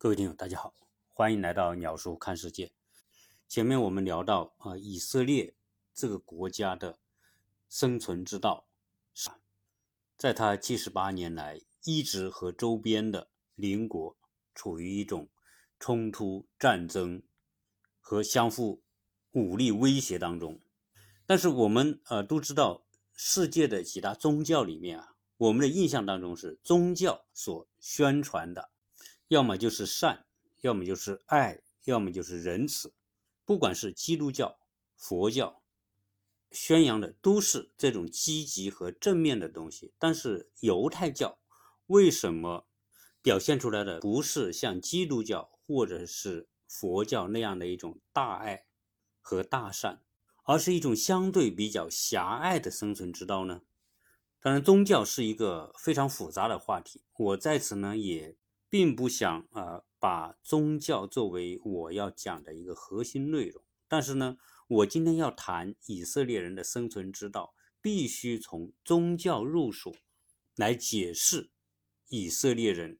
各位听友，大家好，欢迎来到鸟叔看世界。前面我们聊到啊，以色列这个国家的生存之道，在他七十八年来一直和周边的邻国处于一种冲突、战争和相互武力威胁当中。但是我们呃都知道，世界的几大宗教里面啊，我们的印象当中是宗教所宣传的。要么就是善，要么就是爱，要么就是仁慈。不管是基督教、佛教，宣扬的都是这种积极和正面的东西。但是犹太教为什么表现出来的不是像基督教或者是佛教那样的一种大爱和大善，而是一种相对比较狭隘的生存之道呢？当然，宗教是一个非常复杂的话题。我在此呢也。并不想啊把宗教作为我要讲的一个核心内容，但是呢，我今天要谈以色列人的生存之道，必须从宗教入手来解释以色列人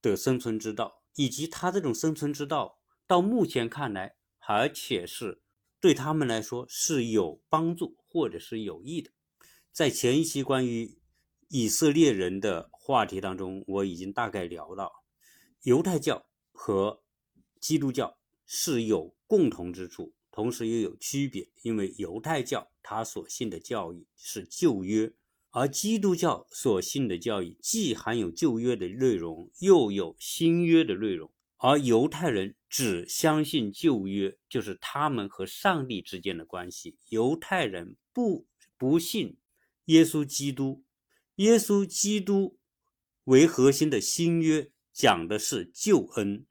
的生存之道，以及他这种生存之道到目前看来，而且是对他们来说是有帮助或者是有益的。在前一期关于以色列人的话题当中，我已经大概聊到，犹太教和基督教是有共同之处，同时又有区别。因为犹太教他所信的教义是旧约，而基督教所信的教义既含有旧约的内容，又有新约的内容。而犹太人只相信旧约，就是他们和上帝之间的关系。犹太人不不信耶稣基督。耶稣基督为核心的新约讲的是救恩，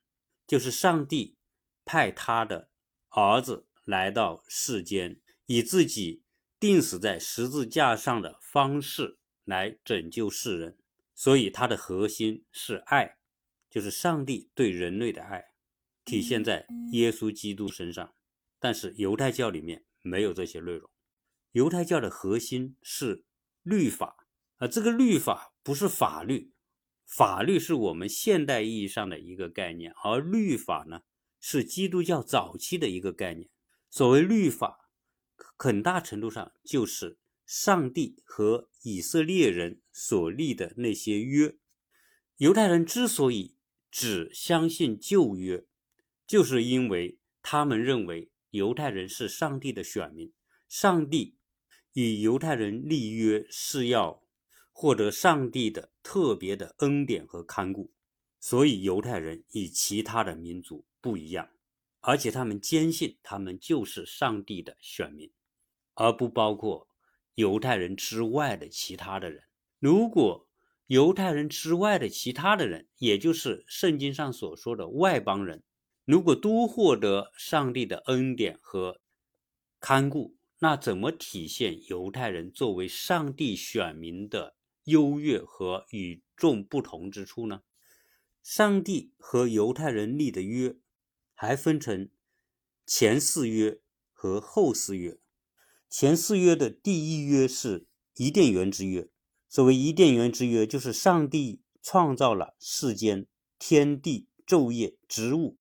就是上帝派他的儿子来到世间，以自己钉死在十字架上的方式来拯救世人。所以，它的核心是爱，就是上帝对人类的爱，体现在耶稣基督身上。但是，犹太教里面没有这些内容。犹太教的核心是律法。啊，这个律法不是法律，法律是我们现代意义上的一个概念，而律法呢是基督教早期的一个概念。所谓律法，很大程度上就是上帝和以色列人所立的那些约。犹太人之所以只相信旧约，就是因为他们认为犹太人是上帝的选民，上帝与犹太人立约是要。获得上帝的特别的恩典和看顾，所以犹太人与其他的民族不一样，而且他们坚信他们就是上帝的选民，而不包括犹太人之外的其他的人。如果犹太人之外的其他的人，也就是圣经上所说的外邦人，如果都获得上帝的恩典和看顾，那怎么体现犹太人作为上帝选民的？优越和与众不同之处呢？上帝和犹太人立的约还分成前四约和后四约。前四约的第一约是伊甸园之约。所谓伊甸园之约，就是上帝创造了世间天地、昼夜、植物、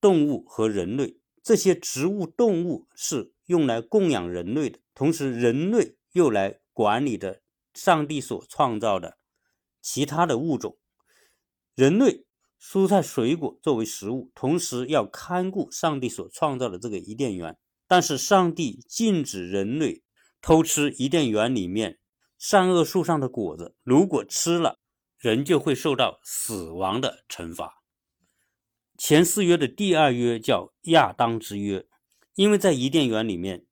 动物和人类。这些植物、动物是用来供养人类的，同时人类又来管理的。上帝所创造的其他的物种，人类蔬菜水果作为食物，同时要看顾上帝所创造的这个伊甸园。但是上帝禁止人类偷吃伊甸园里面善恶树上的果子，如果吃了，人就会受到死亡的惩罚。前四约的第二约叫亚当之约，因为在伊甸园里面，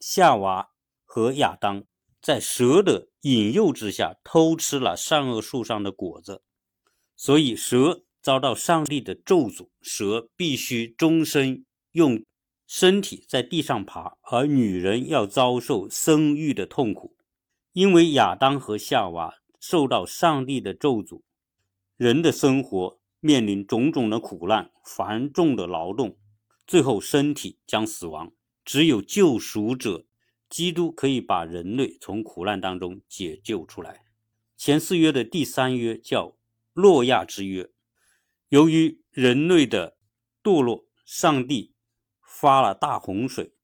夏娃和亚当。在蛇的引诱之下偷吃了善恶树上的果子，所以蛇遭到上帝的咒诅。蛇必须终身用身体在地上爬，而女人要遭受生育的痛苦。因为亚当和夏娃受到上帝的咒诅，人的生活面临种种的苦难、繁重的劳动，最后身体将死亡。只有救赎者。基督可以把人类从苦难当中解救出来。前四约的第三约叫诺亚之约，由于人类的堕落，上帝发了大洪水，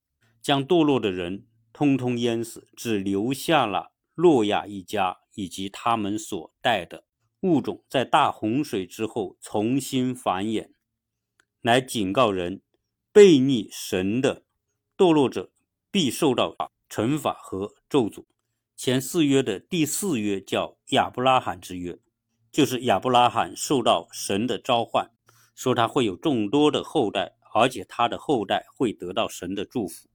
将堕落的人通通淹死，只留下了诺亚一家以及他们所带的物种，在大洪水之后重新繁衍，来警告人，背逆神的堕落者必受到惩罚和咒诅。前四约的第四约叫亚伯拉罕之约，就是亚伯拉罕受到神的召唤，说他会有众多的后代，而且他的后代会得到神的祝福。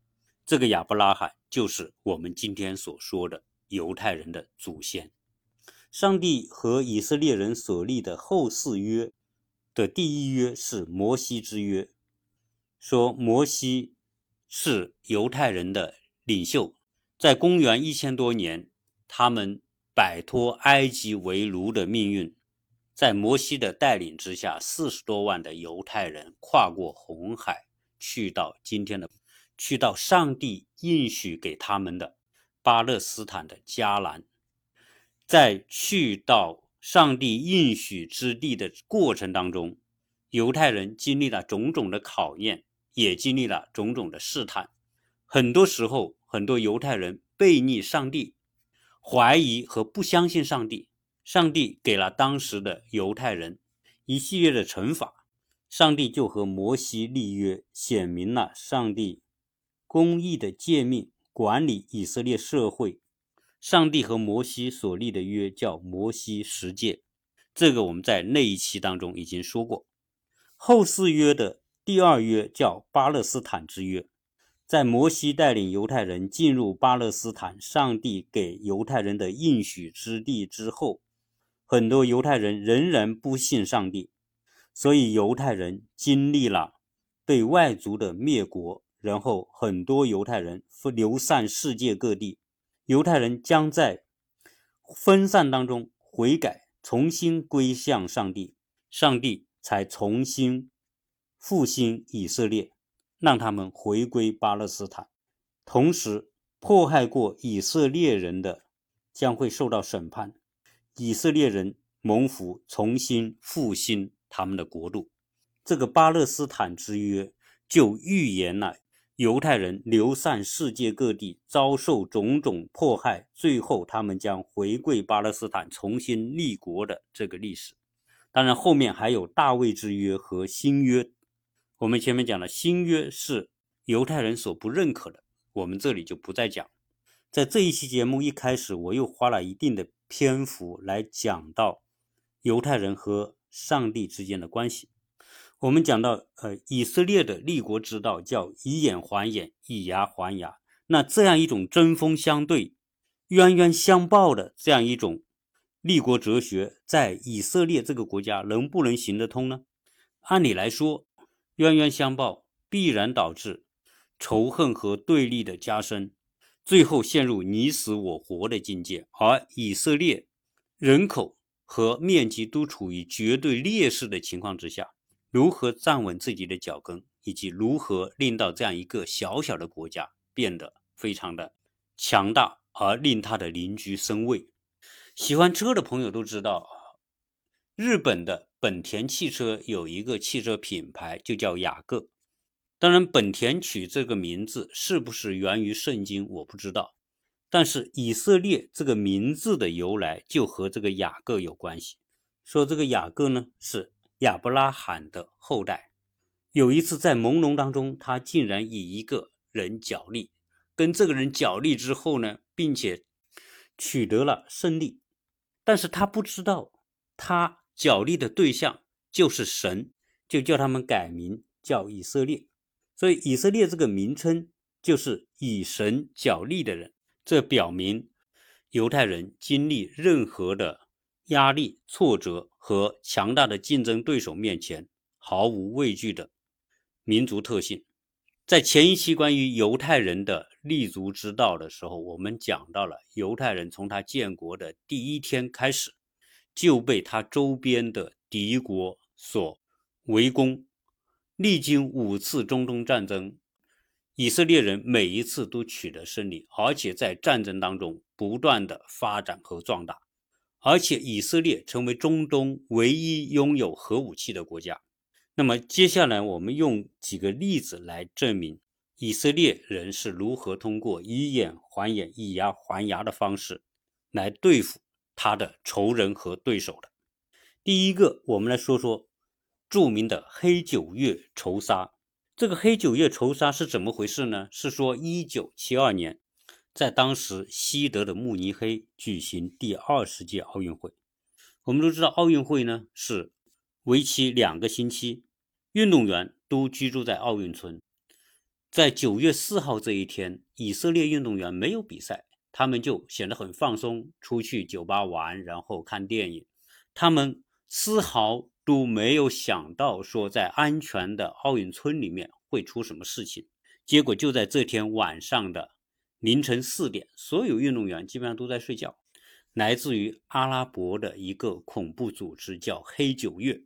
这个亚伯拉罕就是我们今天所说的犹太人的祖先。上帝和以色列人所立的后四约的第一约是摩西之约，说摩西是犹太人的领袖。在公元一千多年，他们摆脱埃及为奴的命运，在摩西的带领之下，四十多万的犹太人跨过红海，去到今天的，去到上帝应许给他们的巴勒斯坦的迦南。在去到上帝应许之地的过程当中，犹太人经历了种种的考验，也经历了种种的试探，很多时候。很多犹太人背逆上帝，怀疑和不相信上帝。上帝给了当时的犹太人一系列的惩罚。上帝就和摩西立约，显明了上帝公义的诫命，管理以色列社会。上帝和摩西所立的约叫摩西十诫，这个我们在那一期当中已经说过。后四约的第二约叫巴勒斯坦之约。在摩西带领犹太人进入巴勒斯坦，上帝给犹太人的应许之地之后，很多犹太人仍然不信上帝，所以犹太人经历了被外族的灭国，然后很多犹太人流散世界各地。犹太人将在分散当中悔改，重新归向上帝，上帝才重新复兴以色列。让他们回归巴勒斯坦，同时迫害过以色列人的将会受到审判。以色列人蒙福，重新复兴他们的国度。这个巴勒斯坦之约就预言了犹太人流散世界各地，遭受种种迫害，最后他们将回归巴勒斯坦，重新立国的这个历史。当然，后面还有大卫之约和新约。我们前面讲了，新约是犹太人所不认可的，我们这里就不再讲。在这一期节目一开始，我又花了一定的篇幅来讲到犹太人和上帝之间的关系。我们讲到，呃，以色列的立国之道叫以眼还眼，以牙还牙。那这样一种针锋相对、冤冤相报的这样一种立国哲学，在以色列这个国家能不能行得通呢？按理来说，冤冤相报必然导致仇恨和对立的加深，最后陷入你死我活的境界。而以色列人口和面积都处于绝对劣势的情况之下，如何站稳自己的脚跟，以及如何令到这样一个小小的国家变得非常的强大，而令他的邻居生畏？喜欢车的朋友都知道，日本的。本田汽车有一个汽车品牌，就叫雅各。当然，本田取这个名字是不是源于圣经，我不知道。但是以色列这个名字的由来就和这个雅各有关系。说这个雅各呢是亚伯拉罕的后代。有一次在朦胧当中，他竟然以一个人角力，跟这个人角力之后呢，并且取得了胜利。但是他不知道他。角力的对象就是神，就叫他们改名叫以色列。所以以色列这个名称就是以神角力的人。这表明犹太人经历任何的压力、挫折和强大的竞争对手面前毫无畏惧的民族特性。在前一期关于犹太人的立足之道的时候，我们讲到了犹太人从他建国的第一天开始。就被他周边的敌国所围攻，历经五次中东战争，以色列人每一次都取得胜利，而且在战争当中不断的发展和壮大。而且以色列成为中东唯一拥有核武器的国家。那么接下来我们用几个例子来证明以色列人是如何通过以眼还眼、以牙还牙的方式来对付他的仇人和对手的。第一个，我们来说说著名的黑九月仇杀。这个黑九月仇杀是怎么回事呢？是说一九七二年，在当时西德的慕尼黑举行第二十届奥运会。我们都知道，奥运会呢是。为期两个星期，运动员都居住在奥运村。在九月四号这一天，以色列运动员没有比赛，他们就显得很放松，出去酒吧玩，然后看电影。他们丝毫都没有想到说，在安全的奥运村里面会出什么事情。结果就在这天晚上的凌晨四点，所有运动员基本上都在睡觉。来自于阿拉伯的一个恐怖组织叫黑九月。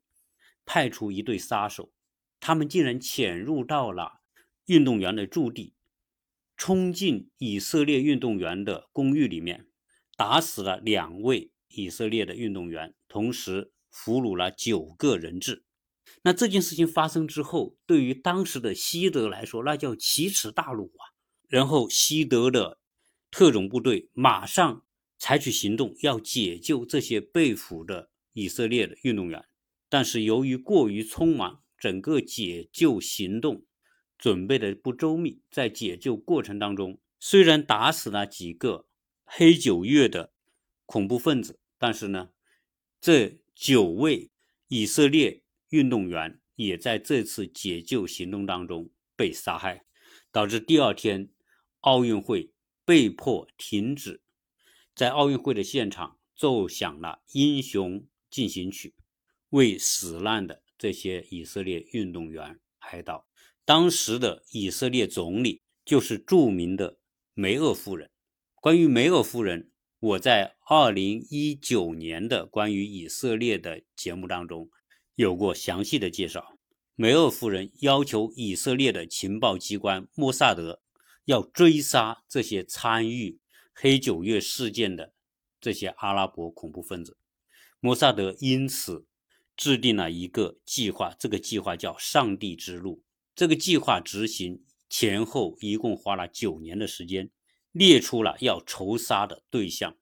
派出一队杀手，他们竟然潜入到了运动员的驻地，冲进以色列运动员的公寓里面，打死了两位以色列的运动员，同时俘虏了九个人质。那这件事情发生之后，对于当时的西德来说，那叫奇耻大辱啊！然后西德的特种部队马上采取行动，要解救这些被俘的以色列的运动员。但是由于过于匆忙，整个解救行动准备的不周密，在解救过程当中，虽然打死了几个黑九月的恐怖分子，但是呢，这九位以色列运动员也在这次解救行动当中被杀害，导致第二天奥运会被迫停止，在奥运会的现场奏响了《英雄进行曲》。为死难的这些以色列运动员哀悼。当时的以色列总理就是著名的梅厄夫人。关于梅厄夫人，我在二零一九年的关于以色列的节目当中有过详细的介绍。梅厄夫人要求以色列的情报机关莫萨德要追杀这些参与黑九月事件的这些阿拉伯恐怖分子。摩萨德因此。制定了一个计划，这个计划叫“上帝之路”。这个计划执行前后一共花了九年的时间，列出了要仇杀的对象。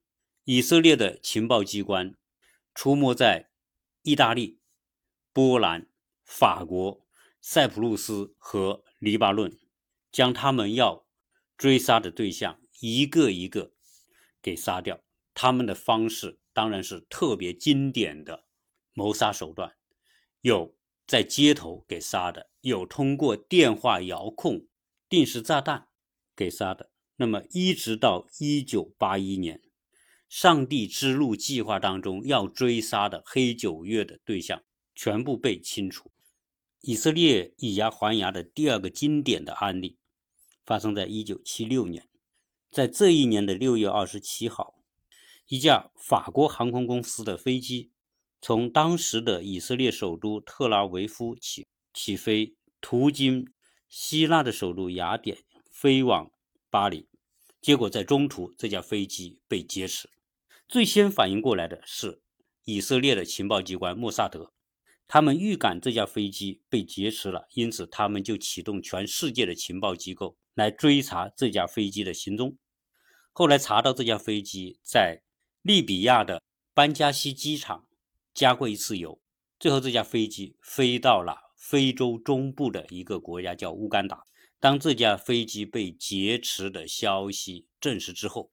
以色列的情报机关出没在意大利、波兰、法国、塞浦路斯和黎巴嫩，将他们要追杀的对象一个一个给杀掉。他们的方式当然是特别经典的。谋杀手段有在街头给杀的，有通过电话遥控、定时炸弹给杀的。那么一直到一九八一年，上帝之路计划当中要追杀的黑九月的对象全部被清除。以色列以牙还牙的第二个经典的案例发生在一九七六年，在这一年的六月二十七号，一架法国航空公司的飞机。从当时的以色列首都特拉维夫起起飞，途经希腊的首都雅典，飞往巴黎。结果在中途，这架飞机被劫持。最先反应过来的是以色列的情报机关莫萨德，他们预感这架飞机被劫持了，因此他们就启动全世界的情报机构来追查这架飞机的行踪。后来查到这架飞机在利比亚的班加西机场。加过一次油，最后这架飞机飞到了非洲中部的一个国家，叫乌干达。当这架飞机被劫持的消息证实之后，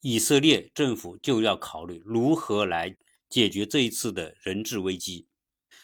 以色列政府就要考虑如何来解决这一次的人质危机。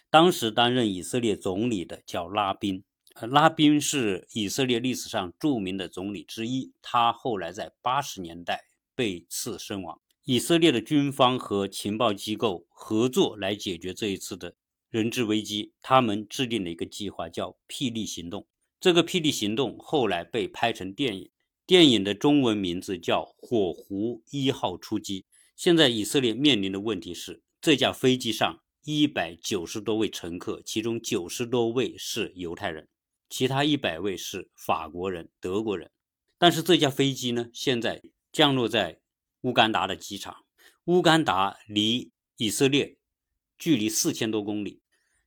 当时担任以色列总理的叫拉宾，拉宾是以色列历史上著名的总理之一，他后来在八十年代被刺身亡。以色列的军方和情报机构合作来解决这一次的人质危机。他们制定了一个计划，叫“霹雳行动”。这个“霹雳行动”后来被拍成电影，电影的中文名字叫《火狐一号出击》。现在以色列面临的问题是，这架飞机上一百九十多位乘客，其中九十多位是犹太人，其他一百位是法国人、德国人。但是这架飞机呢，现在降落在。乌干达的机场，乌干达离以色列距离四千多公里，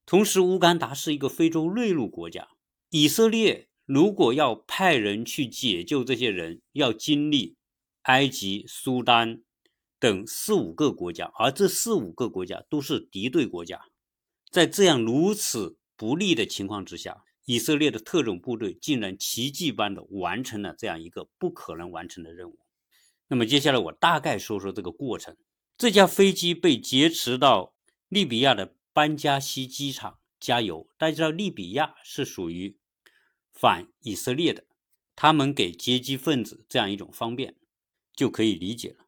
同时乌干达是一个非洲内陆国家，以色列如果要派人去解救这些人，要经历埃及、苏丹等四五个国家，而这四五个国家都是敌对国家，在这样如此不利的情况之下。以色列的特种部队竟然奇迹般的完成了这样一个不可能完成的任务。那么接下来我大概说说这个过程。这架飞机被劫持到利比亚的班加西机场加油。大家知道利比亚是属于反以色列的，他们给劫机分子这样一种方便，就可以理解了。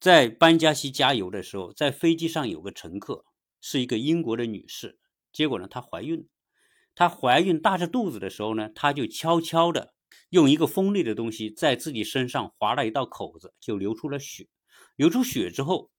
在班加西加油的时候，在飞机上有个乘客是一个英国的女士，结果呢她怀孕。她怀孕大着肚子的时候呢，她就悄悄的用一个锋利的东西在自己身上划了一道口子，就流出了血。流出血之后，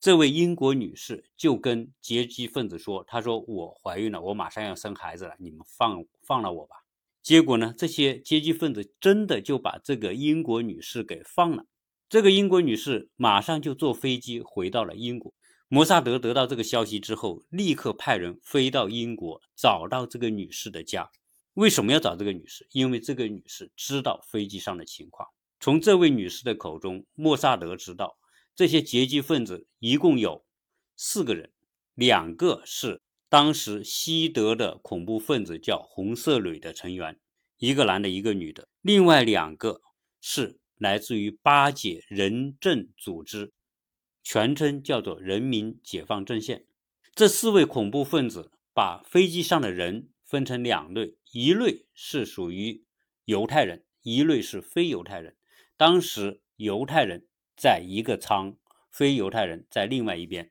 这位英国女士就跟劫机分子说：“她说我怀孕了，我马上要生孩子了，你们放放了我吧。”结果呢，这些劫机分子真的就把这个英国女士给放了。这个英国女士马上就坐飞机回到了英国。摩萨德得到这个消息之后，立刻派人飞到英国，找到这个女士的家。为什么要找这个女士？因为这个女士知道飞机上的情况。从这位女士的口中，莫萨德知道这些劫机分子一共有四个人，两个是当时西德的恐怖分子，叫红色旅的成员，一个男的，一个女的。另外两个是来自于巴解人证组织。全称叫做人民解放阵线。这四位恐怖分子把飞机上的人分成两类，一类是属于犹太人，一类是非犹太人。当时犹太人在一个仓，非犹太人在另外一边。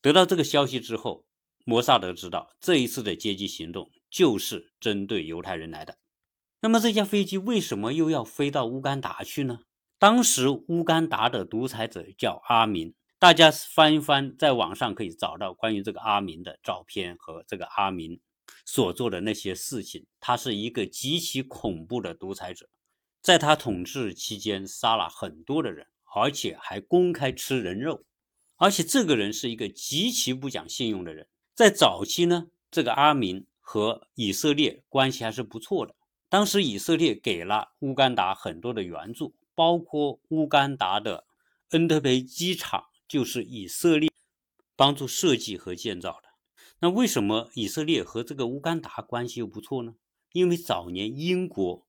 得到这个消息之后，摩萨德知道这一次的劫机行动就是针对犹太人来的。那么这架飞机为什么又要飞到乌干达去呢？当时乌干达的独裁者叫阿明，大家翻一翻，在网上可以找到关于这个阿明的照片和这个阿明所做的那些事情。他是一个极其恐怖的独裁者，在他统治期间杀了很多的人，而且还公开吃人肉。而且这个人是一个极其不讲信用的人。在早期呢，这个阿明和以色列关系还是不错的。当时以色列给了乌干达很多的援助。包括乌干达的恩特培机场，就是以色列帮助设计和建造。那为什么以色列和这个乌干达关系又不错呢？因为早年英国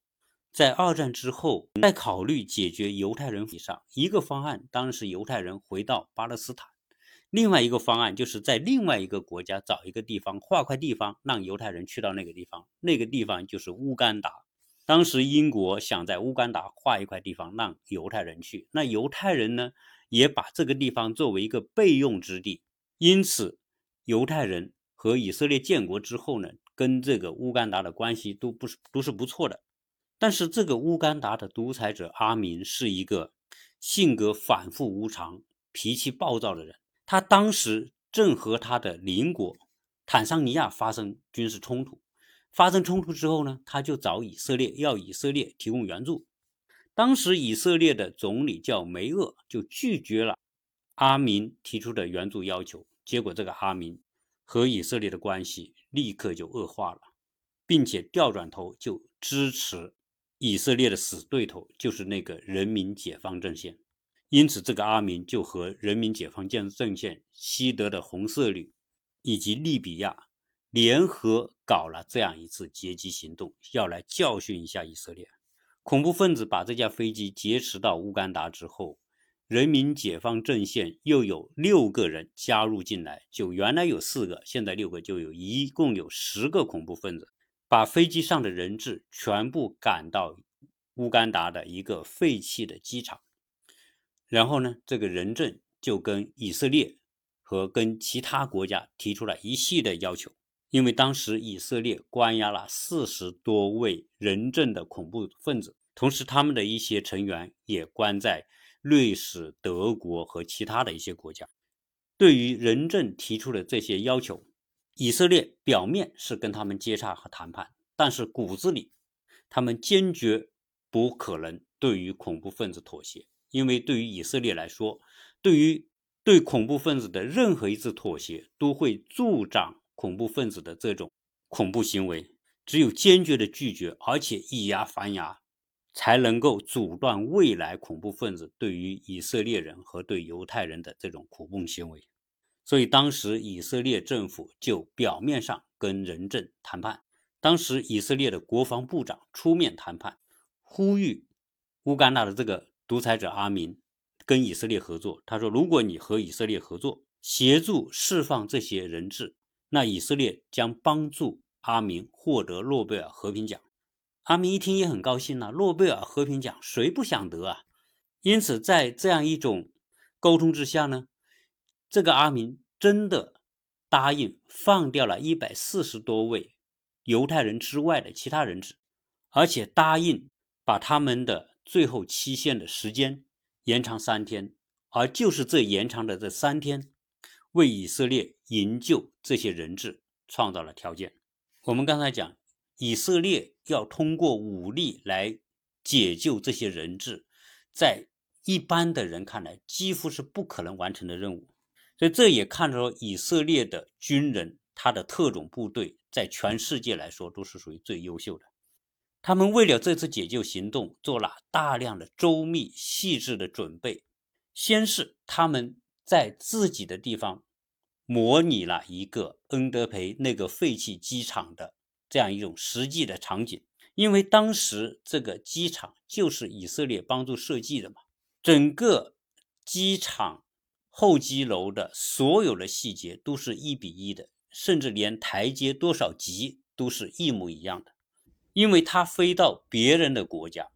在二战之后，在考虑解决犹太人问题上，一个方案当然是犹太人回到巴勒斯坦，另外一个方案就是在另外一个国家找一个地方划块地方，让犹太人去到那个地方，那个地方就是乌干达。当时英国想在乌干达划一块地方让犹太人去，那犹太人呢也把这个地方作为一个备用之地，因此犹太人和以色列建国之后呢，跟这个乌干达的关系都不是都是不错的。但是这个乌干达的独裁者阿明是一个性格反复无常、脾气暴躁的人，他当时正和他的邻国坦桑尼亚发生军事冲突。发生冲突之后呢，他就找以色列要以色列提供援助。当时以色列的总理叫梅厄，就拒绝了阿明提出的援助要求。结果这个阿明和以色列的关系立刻就恶化了，并且调转头就支持以色列的死对头，就是那个人民解放阵线。因此，这个阿明就和人民解放阵线、西德的红色旅以及利比亚。联合搞了这样一次劫机行动，要来教训一下以色列。恐怖分子把这架飞机劫持到乌干达之后，人民解放阵线又有六个人加入进来，就原来有四个，现在六个，就有一共有十个恐怖分子，把飞机上的人质全部赶到乌干达的一个废弃的机场。然后呢，这个人证就跟以色列和跟其他国家提出了一系列要求。因为当时以色列关押了四十多位人证的恐怖分子，同时他们的一些成员也关在瑞士、德国和其他的一些国家。对于人证提出的这些要求，以色列表面是跟他们接洽和谈判，但是骨子里，他们坚决不可能对于恐怖分子妥协。因为对于以色列来说，对于对恐怖分子的任何一次妥协，都会助长恐怖分子的这种恐怖行为。只有坚决的拒绝，而且以牙还牙，才能够阻断未来恐怖分子对于以色列人和对犹太人的这种恐怖行为。所以，当时以色列政府就表面上跟人证谈判。当时以色列的国防部长出面谈判，呼吁乌干达的这个独裁者阿明跟以色列合作。他说：“如果你和以色列合作，协助释放这些人质，那以色列将帮助阿明获得诺贝尔和平奖。”阿明一听也很高兴呐，诺贝尔和平奖谁不想得啊？因此，在这样一种沟通之下呢，这个阿明真的答应放掉了一百四十多位。犹太人之外的其他人质，而且答应把他们的最后期限的时间延长三天，而就是这延长的这三天，为以色列营救这些人质创造了条件。我们刚才讲，以色列要通过武力来解救这些人质，在一般的人看来，几乎是不可能完成的任务。所以这也看出以色列的军人，他的特种部队。在全世界来说，都是属于最优秀的。他们为了这次解救行动，做了大量的周密细致的准备。先是他们在自己的地方模拟了一个恩德培那个废弃机场的这样一种实际的场景，因为当时这个机场就是以色列帮助设计的嘛，整个机场候机楼的所有的细节都是一比一的。甚至连台阶多少级都是一模一样的，因为他飞到别人的国家，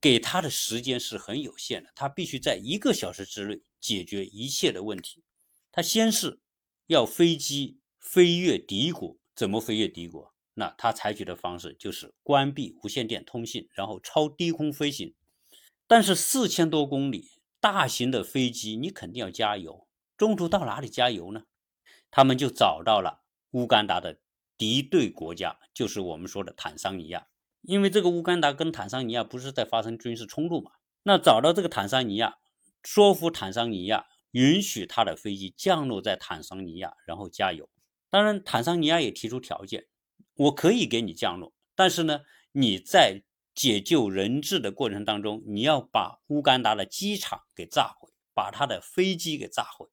给他的时间是很有限的，他必须在一个小时之内解决一切的问题。他先是要飞机飞越敌国，怎么飞越敌国？那他采取的方式就是关闭无线电通信，然后超低空飞行。但是四千多公里，大型的飞机你肯定要加油，中途到哪里加油呢？他们就找到了乌干达的敌对国家，就是我们说的坦桑尼亚。因为这个乌干达跟坦桑尼亚不是在发生军事冲突嘛？那找到这个坦桑尼亚，说服坦桑尼亚允许他的飞机降落在坦桑尼亚，然后加油。当然，坦桑尼亚也提出条件，我可以给你降落，但是呢，你在解救人质的过程当中，你要把乌干达的机场给炸毁，把他的飞机给炸毁。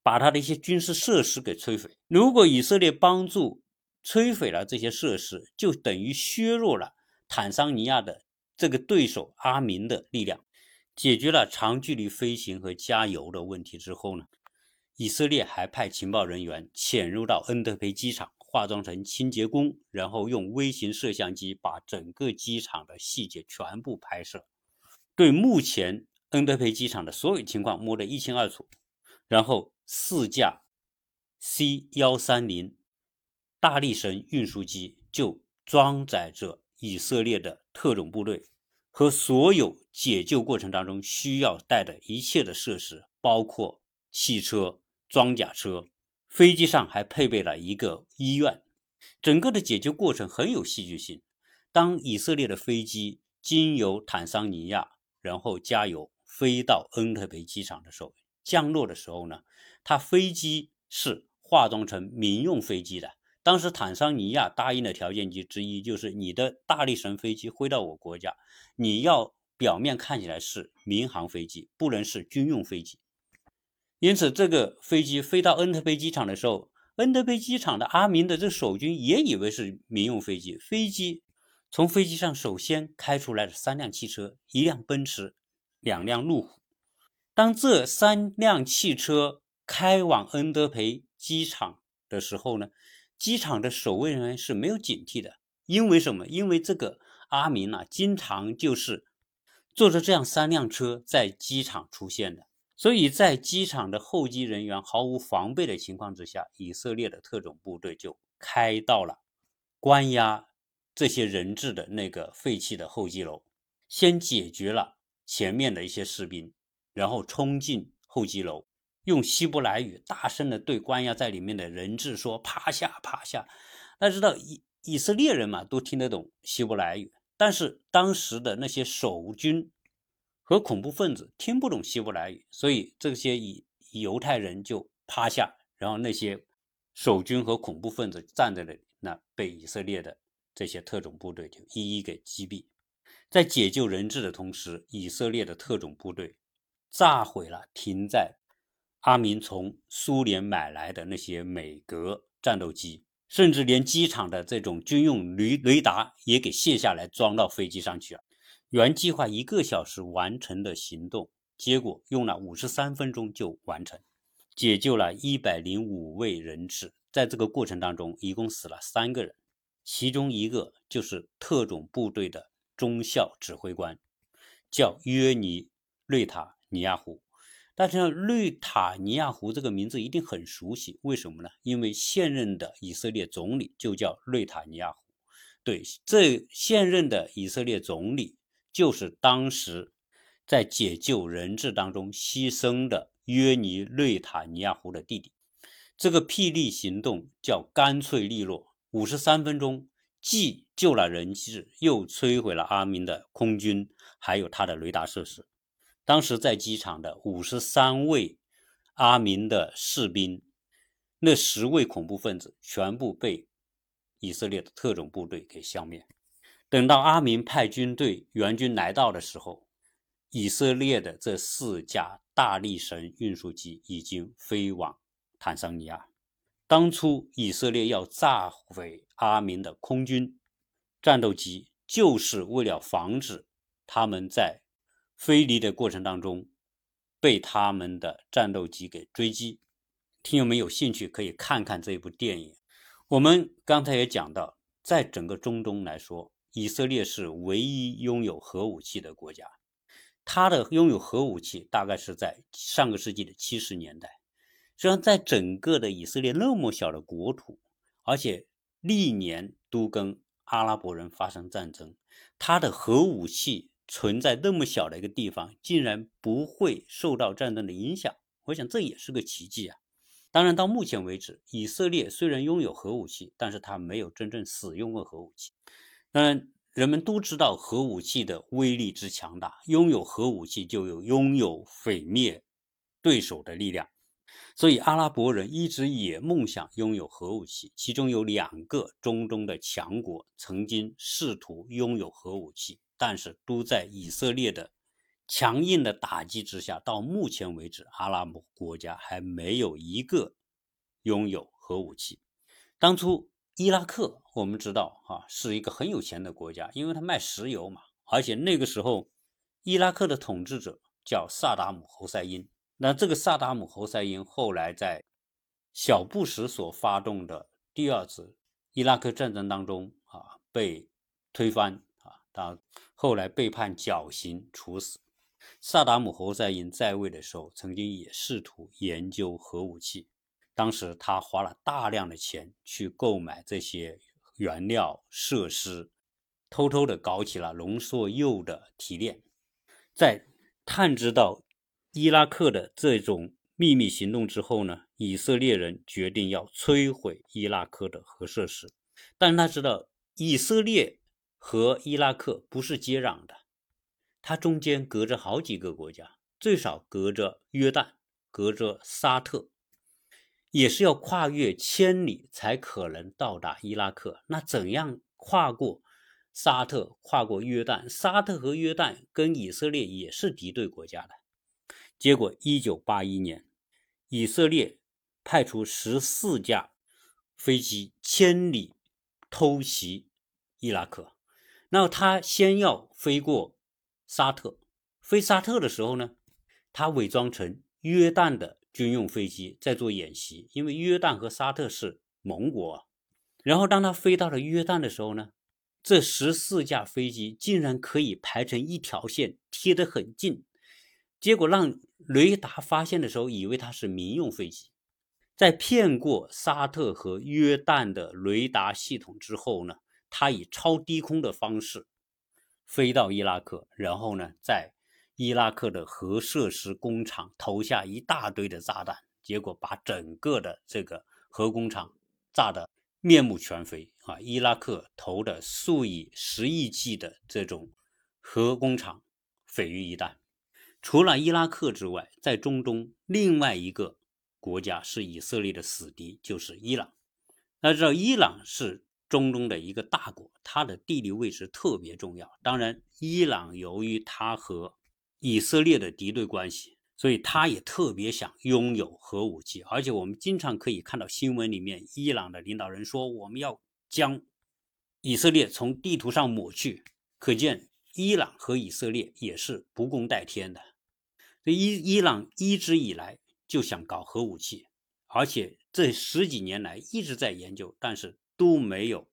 把他的一些军事设施给摧毁。如果以色列帮助摧毁了这些设施，就等于削弱了坦桑尼亚的这个对手阿明的力量。解决了长距离飞行和加油的问题之后呢，以色列还派情报人员潜入到恩德培机场，化妆成清洁工，然后用微型摄像机把整个机场的细节全部拍摄，对目前恩德培机场的所有情况摸得一清二楚，然后。四架 C 幺三零大力神运输机就装载着以色列的特种部队和所有解救过程当中需要带的一切的设施，包括汽车、装甲车。飞机上还配备了一个医院。整个的解救过程很有戏剧性。当以色列的飞机经由坦桑尼亚，然后加油飞到恩特培机场的时候，降落的时候呢？他飞机是化妆成民用飞机的。当时坦桑尼亚答应的条件之一就是，你的大力神飞机飞到我国家，你要表面看起来是民航飞机，不能是军用飞机。因此，这个飞机飞到恩特贝机场的时候，恩特贝机场的阿明的这守军也以为是民用飞机。飞机从飞机上首先开出来了三辆汽车，一辆奔驰，两辆路虎。当这三辆汽车开往恩德培机场的时候呢，机场的守卫人员是没有警惕的，因为什么？因为这个阿明啊，经常就是坐着这样三辆车在机场出现的，所以在机场的候机人员毫无防备的情况之下，以色列的特种部队就开到了关押这些人质的那个废弃的候机楼，先解决了前面的一些士兵，然后冲进候机楼。用希伯来语大声的对关押在里面的人质说：“趴下，趴下。”大家知道以以色列人嘛，都听得懂希伯来语，但是当时的那些守军和恐怖分子听不懂希伯来语，所以这些以犹太人就趴下，然后那些守军和恐怖分子站在那里，那被以色列的这些特种部队就一一给击毙。在解救人质的同时，以色列的特种部队炸毁了停在阿明从苏联买来的那些美格战斗机，甚至连机场的这种军用雷雷达也给卸下来装到飞机上去了。原计划一个小时完成的行动，结果用了五十三分钟就完成，解救了一百零五位人质。在这个过程当中，一共死了三个人，其中一个就是特种部队的。中校指挥官叫约尼·瑞塔尼亚胡，大家瑞塔尼亚胡这个名字一定很熟悉，为什么呢？因为现任的以色列总理就叫瑞塔尼亚胡。对，这现任的以色列总理就是当时在解救人质当中牺牲的约尼·内塔尼亚胡的弟弟。这个霹雳行动叫干脆利落，五十三分钟。既救了人质，又摧毁了阿明的空军，还有他的雷达设施。当时在机场的五十三位阿明的士兵，那十位恐怖分子全部被以色列的特种部队给消灭。等到阿明派军队援军来到的时候，以色列的这四架大力神运输机已经飞往坦桑尼亚。当初以色列要炸毁阿明的空军战斗机，就是为了防止他们在飞离的过程当中被他们的战斗机给追击。听友们有兴趣可以看看这部电影。我们刚才也讲到，在整个中东来说，以色列是唯一拥有核武器的国家。它的拥有核武器大概是在上个世纪的七十年代。实际上，在整个的以色列那么小的国土，而且历年都跟阿拉伯人发生战争，它的核武器存在那么小的一个地方，竟然不会受到战争的影响，我想这也是个奇迹啊！当然，到目前为止，以色列虽然拥有核武器，但是它没有真正使用过核武器。当然，人们都知道核武器的威力之强大，拥有核武器就有拥有毁灭对手的力量。所以，阿拉伯人一直也梦想拥有核武器。其中有两个中东的强国曾经试图拥有核武器，但是都在以色列的强硬的打击之下，到目前为止，阿拉伯国家还没有一个拥有核武器。当初伊拉克，我们知道啊，是一个很有钱的国家，因为它卖石油嘛。而且那个时候，伊拉克的统治者叫萨达姆侯赛因。那这个萨达姆侯赛因后来在小布什所发动的第二次伊拉克战争当中啊被推翻啊，他后来被判绞刑处死。萨达姆侯赛因在位的时候，曾经也试图研究核武器，当时他花了大量的钱去购买这些原料设施，偷偷的搞起了浓缩铀的提炼，在探知到。伊拉克的这种秘密行动之后呢，以色列人决定要摧毁伊拉克的核设施。但他知道以色列和伊拉克不是接壤的，它中间隔着好几个国家，最少隔着约旦，隔着沙特，也是要跨越千里才可能到达伊拉克。那怎样跨过沙特，跨过约旦？沙特和约旦跟以色列也是敌对国家的。结果，一九八一年，以色列派出十四架飞机千里偷袭伊拉克。那他先要飞过沙特，飞沙特的时候呢，他伪装成约旦的军用飞机在做演习，因为约旦和沙特是盟国。然后当他飞到了约旦的时候呢，这十四架飞机竟然可以排成一条线，贴得很近。结果让雷达发现的时候，以为它是民用飞机，在骗过沙特和约旦的雷达系统之后呢，他以超低空的方式飞到伊拉克，然后呢，在伊拉克的核设施工厂投下一大堆的炸弹，结果把整个的这个核工厂炸得面目全非啊！伊拉克投的数以十亿计的这种核工厂毁于一旦。除了伊拉克之外，在中东另外一个国家是以色列的死敌，就是伊朗。大家知道，伊朗是中东的一个大国，它的地理位置特别重要。当然，伊朗由于它和以色列的敌对关系，所以他也特别想拥有核武器。而且，我们经常可以看到新闻里面，伊朗的领导人说：“我们要将以色列从地图上抹去。”可见，伊朗和以色列也是不共戴天的。伊伊朗一直以来就想搞核武器，而且这十几年来一直在研究，但是都没有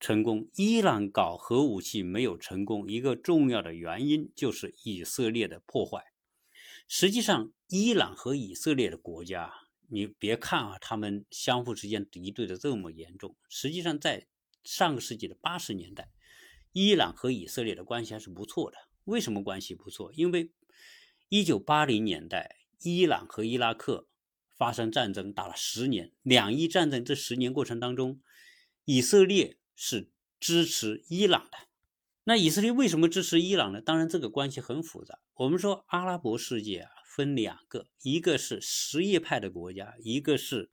成功。伊朗搞核武器没有成功，一个重要的原因就是以色列的破坏。实际上，伊朗和以色列的国家，你别看啊，他们相互之间敌对的这么严重，实际上在上个世纪的八十年代，伊朗和以色列的关系还是不错的。为什么关系不错？因为一九八零年代，伊朗和伊拉克发生战争，打了十年。两伊战争这十年过程当中，以色列是支持伊朗的。那以色列为什么支持伊朗呢？当然，这个关系很复杂。我们说，阿拉伯世界啊，分两个，一个是什叶派的国家，一个是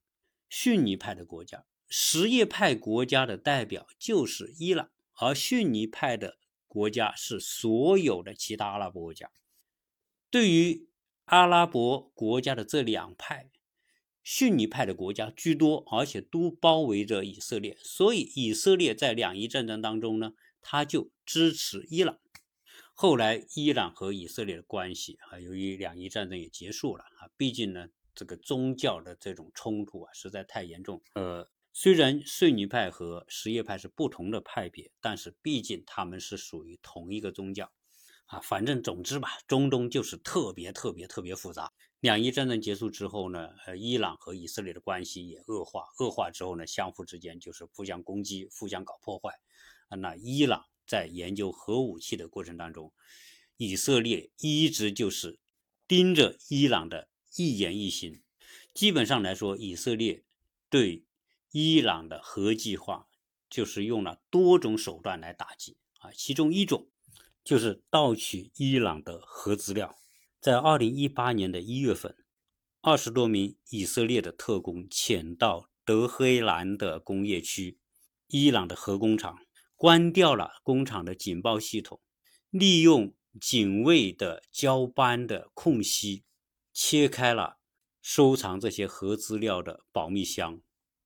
逊尼派的国家。什叶派国家的代表就是伊朗，而逊尼派的国家是所有的其他阿拉伯国家。对于阿拉伯国家的这两派，逊尼派的国家居多，而且都包围着以色列，所以以色列在两伊战争当中呢，他就支持伊朗。后来伊朗和以色列的关系啊，由于两伊战争也结束了啊，毕竟呢，这个宗教的这种冲突啊实在太严重。呃，虽然逊尼派和什叶派是不同的派别，但是毕竟他们是属于同一个宗教。啊，反正总之吧，中东就是特别特别特别复杂。两伊战争结束之后呢，呃，伊朗和以色列的关系也恶化，恶化之后呢，相互之间就是互相攻击，互相搞破坏。啊，那伊朗在研究核武器的过程当中，以色列一直就是盯着伊朗的一言一行。基本上来说，以色列对伊朗的核计划就是用了多种手段来打击啊，其中一种。就是盗取伊朗的核资料。在二零一八年的一月份，二十多名以色列的特工潜到德黑兰的工业区，伊朗的核工厂，关掉了工厂的警报系统，利用警卫的交班的空隙，切开了收藏这些核资料的保密箱，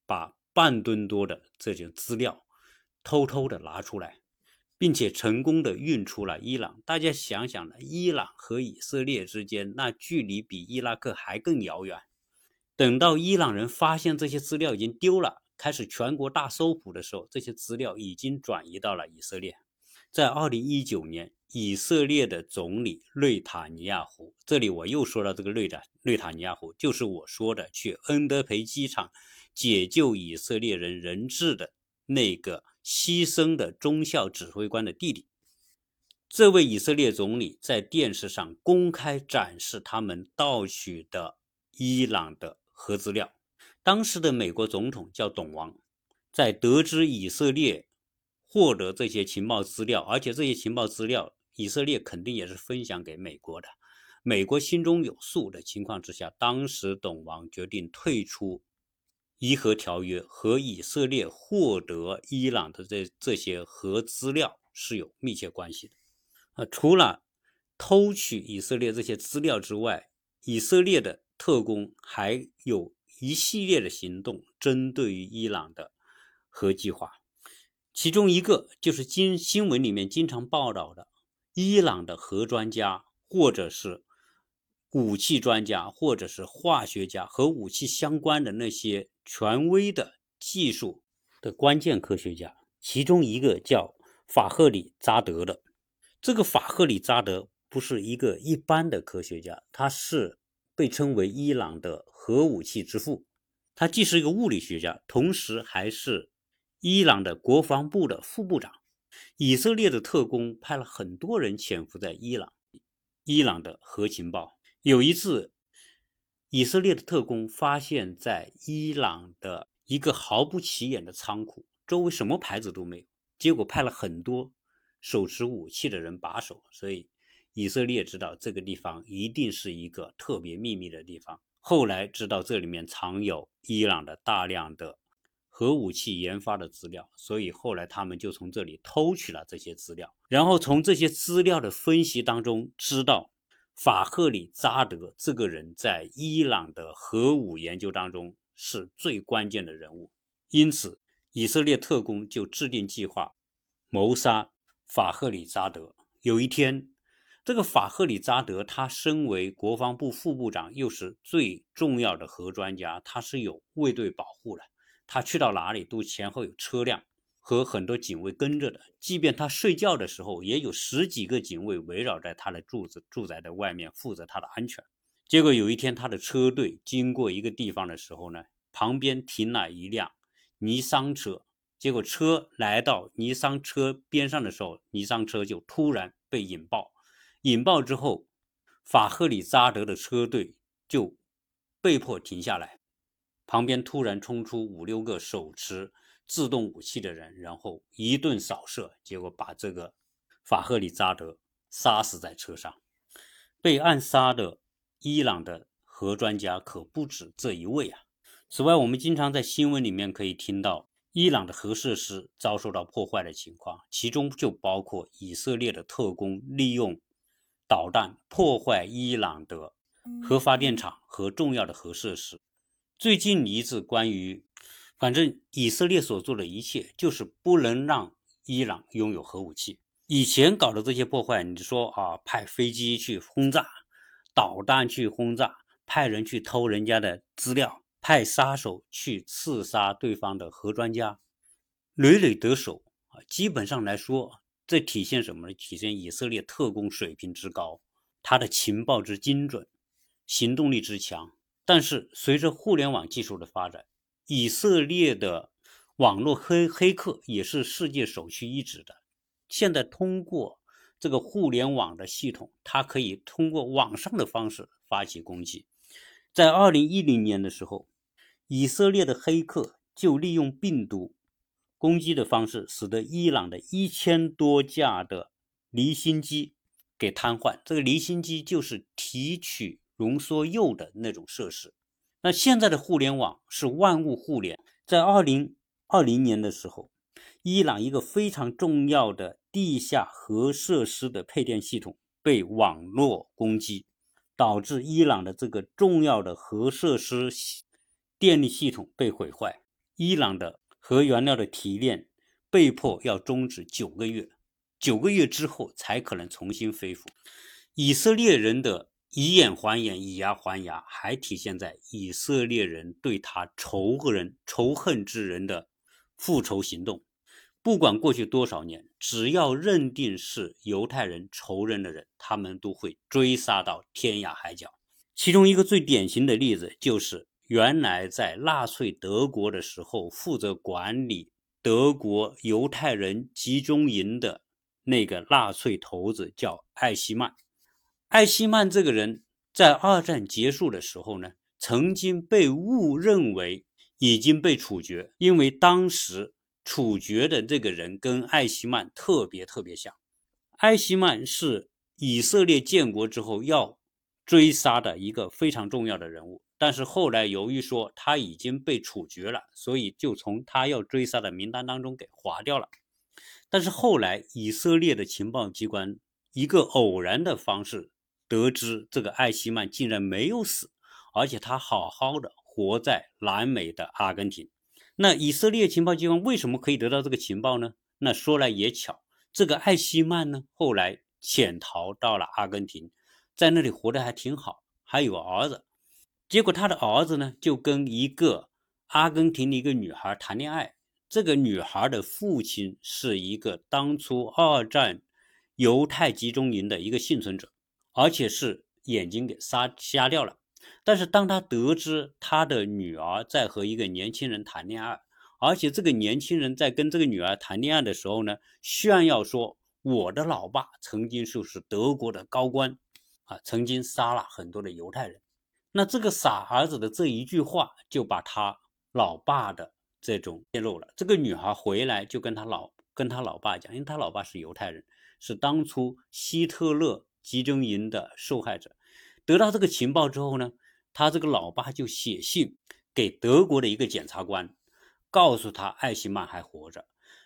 把半吨多的这些资料偷偷的拿出来。并且成功的运出了伊朗。大家想想呢，伊朗和以色列之间那距离比伊拉克还更遥远。等到伊朗人发现这些资料已经丢了，开始全国大搜捕的时候，这些资料已经转移到了以色列。在二零一九年，以色列的总理内塔尼亚胡，这里我又说到这个内塔内塔尼亚胡，就是我说的去恩德培机场解救以色列人人质的那个。牺牲的中校指挥官的弟弟，这位以色列总理在电视上公开展示他们盗取的伊朗的核资料。当时的美国总统叫董王，在得知以色列获得这些情报资料，而且这些情报资料以色列肯定也是分享给美国的，美国心中有数的情况之下，当时董王决定退出。伊核条约和以色列获得伊朗的这这些核资料是有密切关系的。啊，除了偷取以色列这些资料之外，以色列的特工还有一系列的行动，针对于伊朗的核计划。其中一个就是经新闻里面经常报道的，伊朗的核专家或者是武器专家，或者是化学家和武器相关的那些。权威的技术的关键科学家，其中一个叫法赫里扎德的。这个法赫里扎德不是一个一般的科学家，他是被称为伊朗的核武器之父。他既是一个物理学家，同时还是伊朗的国防部的副部长。以色列的特工派了很多人潜伏在伊朗，伊朗的核情报。有一次。以色列的特工发现，在伊朗的一个毫不起眼的仓库，周围什么牌子都没有。结果派了很多手持武器的人把守，所以以色列知道这个地方一定是一个特别秘密的地方。后来知道这里面藏有伊朗的大量的核武器研发的资料，所以后来他们就从这里偷取了这些资料，然后从这些资料的分析当中知道法赫里扎德这个人在伊朗的核武研究当中是最关键的人物，因此以色列特工就制定计划谋杀法赫里扎德。有一天。这个法赫里扎德，他身为国防部副部长，又是最重要的核专家，他是有卫队保护的。他去到哪里都前后有车辆和很多警卫跟着的。即便他睡觉的时候，也有十几个警卫围绕在他的住子住宅的外面，负责他的安全。结果有一天，他的车队经过一个地方的时候呢，旁边停了一辆尼桑车。结果车来到尼桑车边上的时候，尼桑车就突然被引爆。引爆之后，法赫里扎德的车队就被迫停下来。旁边突然冲出五六个手持自动武器的人，然后一顿扫射，结果把这个法赫里扎德杀死在车上。被暗杀的伊朗的核专家可不止这一位啊！此外，我们经常在新闻里面可以听到伊朗的核设施遭受到破坏的情况，其中就包括以色列的特工利用。导弹破坏伊朗的核发电厂和重要的核设施。最近一次关于，反正以色列所做的一切就是不能让伊朗拥有核武器。以前搞的这些破坏，你说啊，派飞机去轰炸，导弹去轰炸，派人去偷人家的资料，派杀手去刺杀对方的核专家，屡屡得手啊。基本上来说。这体现什么呢？体现以色列特工水平之高，他的情报之精准，行动力之强。但是随着互联网技术的发展，以色列的网络黑黑客也是世界首屈一指的。现在通过这个互联网的系统，它可以通过网上的方式发起攻击。在二零一零年的时候，以色列的黑客就利用病毒。攻击的方式使得伊朗的一千多架的离心机给瘫痪。这个离心机就是提取浓缩铀的那种设施。那现在的互联网是万物互联。在二零二零年的时候，伊朗一个非常重要的地下核设施的配电系统被网络攻击，导致伊朗的这个重要的核设施电力系统被毁坏。伊朗的。核原料的提炼被迫要终止九个月，九个月之后才可能重新恢复。以色列人的以眼还眼、以牙还牙，还体现在以色列人对他仇人、仇恨之人的复仇行动。不管过去多少年，只要认定是犹太人仇人的人，他们都会追杀到天涯海角。其中一个最典型的例子就是。原来在纳粹德国的时候，负责管理德国犹太人集中营的那个纳粹头子叫艾希曼。艾希曼这个人，在二战结束的时候呢，曾经被误认为已经被处决，因为当时处决的这个人跟艾希曼特别特别像。艾希曼是以色列建国之后要追杀的一个非常重要的人物。但是后来由于说他已经被处决了，所以就从他要追杀的名单当中给划掉了。但是后来以色列的情报机关一个偶然的方式得知，这个艾希曼竟然没有死，而且他好好的活在南美的阿根廷。那以色列情报机关为什么可以得到这个情报呢？那说来也巧，这个艾希曼呢后来潜逃到了阿根廷，在那里活得还挺好，还有儿子。结果他的儿子呢，就跟一个阿根廷的一个女孩谈恋爱。这个女孩的父亲是一个当初二战犹太集中营的一个幸存者，而且是眼睛给杀瞎掉了。但是当他得知他的女儿在和一个年轻人谈恋爱，而且这个年轻人在跟这个女儿谈恋爱的时候呢，炫耀说我的老爸曾经就是德国的高官，啊，曾经杀了很多的犹太人。那这个傻儿子的这一句话，就把他老爸的这种泄露了。这个女孩回来就跟他老跟他老爸讲，因为他老爸是犹太人，是当初希特勒集中营的受害者。得到这个情报之后呢，他这个老爸就写信给德国的一个检察官，告诉他艾希曼还活着。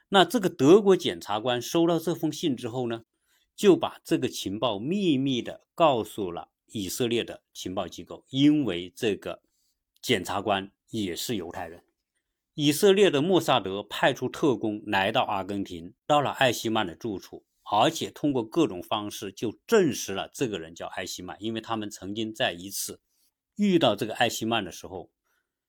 那这个德国检察官收到这封信之后呢，就把这个情报秘密的告诉了以色列的情报机构，因为这个检察官也是犹太人。以色列的莫萨德派出特工来到阿根廷，到了艾希曼的住处，而且通过各种方式就证实了这个人叫艾希曼，因为他们曾经在一次遇到这个艾希曼的时候，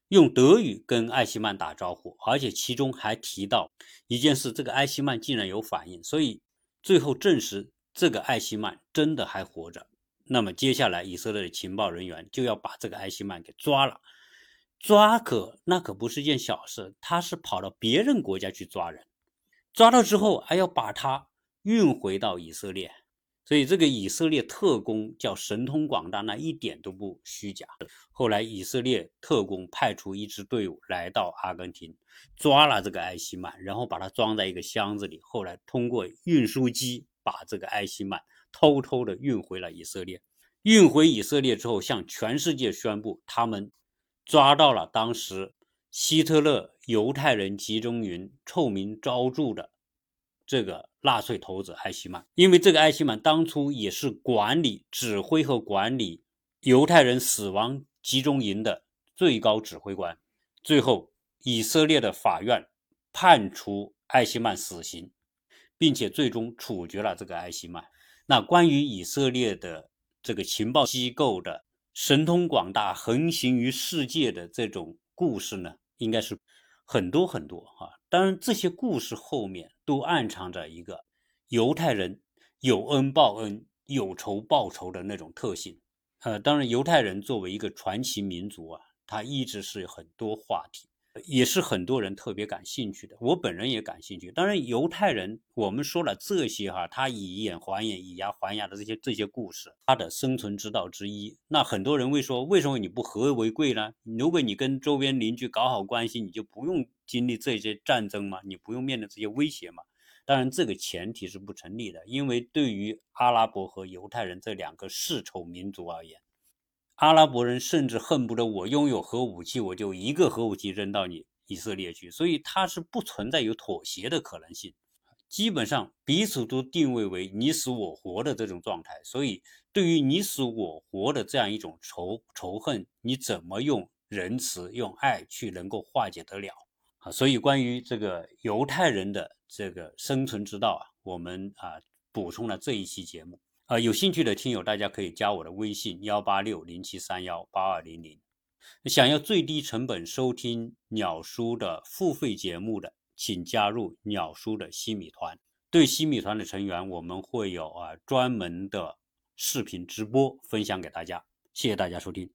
用德语跟艾希曼打招呼，而且其中还提到一件事，这个艾希曼竟然有反应，所以最后证实这个艾希曼真的还活着。那么接下来以色列的情报人员就要把这个艾希曼给抓了。抓可那可不是件小事，他是跑到别人国家去抓人，抓到之后还要把他运回到以色列，所以这个以色列特工叫神通广大，那一点都不虚假。后来以色列特工派出一支队伍来到阿根廷，抓了这个艾希曼，然后把他装在一个箱子里，后来通过运输机把这个艾希曼偷偷的运回了以色列。运回以色列之后，向全世界宣布他们。抓到了当时希特勒犹太人集中营臭名昭著的这个纳粹头子艾希曼，因为这个艾希曼当初也是管理、指挥和管理犹太人死亡集中营的最高指挥官。最后，以色列的法院判处艾希曼死刑，并且最终处决了这个艾希曼。那关于以色列的这个情报机构的。神通广大、横行于世界的这种故事呢，应该是很多很多啊。当然，这些故事后面都暗藏着一个犹太人有恩报恩、有仇报仇的那种特性。呃，当然，犹太人作为一个传奇民族啊，他一直是很多话题。也是很多人特别感兴趣的，我本人也感兴趣。当然，犹太人我们说了这些哈，他以眼还眼、以牙还牙的这些这些故事，他的生存之道之一。那很多人会说，为什么你不和为贵呢？如果你跟周边邻居搞好关系，你就不用经历这些战争吗？你不用面对这些威胁吗？当然，这个前提是不成立的，因为对于阿拉伯和犹太人这两个世仇民族而言。阿拉伯人甚至恨不得我拥有核武器，我就一个核武器扔到你以色列去，所以它是不存在有妥协的可能性，基本上彼此都定位为你死我活的这种状态。所以，对于你死我活的这样一种仇仇恨，你怎么用仁慈、用爱去能够化解得了啊？所以，关于这个犹太人的这个生存之道啊，我们啊补充了这一期节目。呃，有兴趣的听友，大家可以加我的微信幺八六零七三幺八二零零。想要最低成本收听鸟叔的付费节目的，请加入鸟叔的西米团。对西米团的成员，我们会有啊专门的视频直播分享给大家。谢谢大家收听。